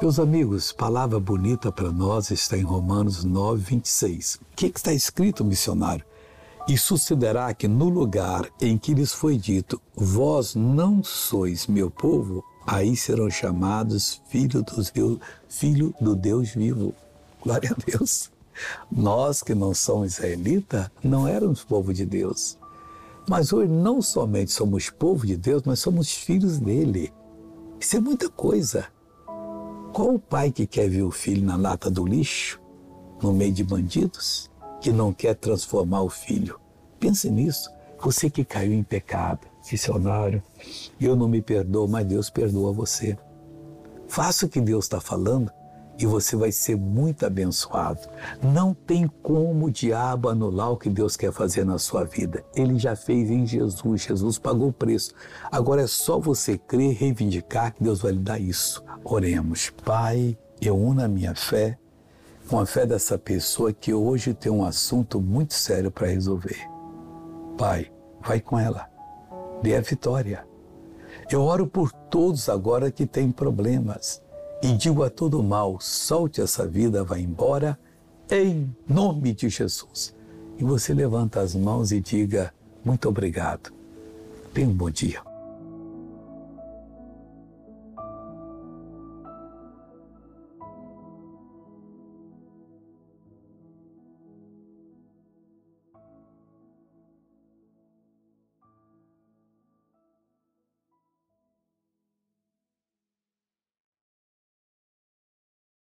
Meus amigos, palavra bonita para nós está em Romanos 9, 26. O que, que está escrito, missionário? E sucederá que no lugar em que lhes foi dito, vós não sois meu povo, aí serão chamados filho, dos, filho do Deus vivo. Glória a Deus. Nós que não somos israelita, não éramos povo de Deus. Mas hoje não somente somos povo de Deus, mas somos filhos dele. Isso é muita coisa. Qual o pai que quer ver o filho na lata do lixo, no meio de bandidos, que não quer transformar o filho? Pense nisso. Você que caiu em pecado, missionário, eu não me perdoo, mas Deus perdoa você. Faça o que Deus está falando e você vai ser muito abençoado. Não tem como o diabo anular o que Deus quer fazer na sua vida. Ele já fez em Jesus, Jesus pagou o preço. Agora é só você crer reivindicar que Deus vai lhe dar isso. Oremos. Pai, eu uno a minha fé com a fé dessa pessoa que hoje tem um assunto muito sério para resolver. Pai, vai com ela. Dê a vitória. Eu oro por todos agora que têm problemas e digo a todo mal: solte essa vida, vá embora, em nome de Jesus. E você levanta as mãos e diga: muito obrigado. Tenha um bom dia.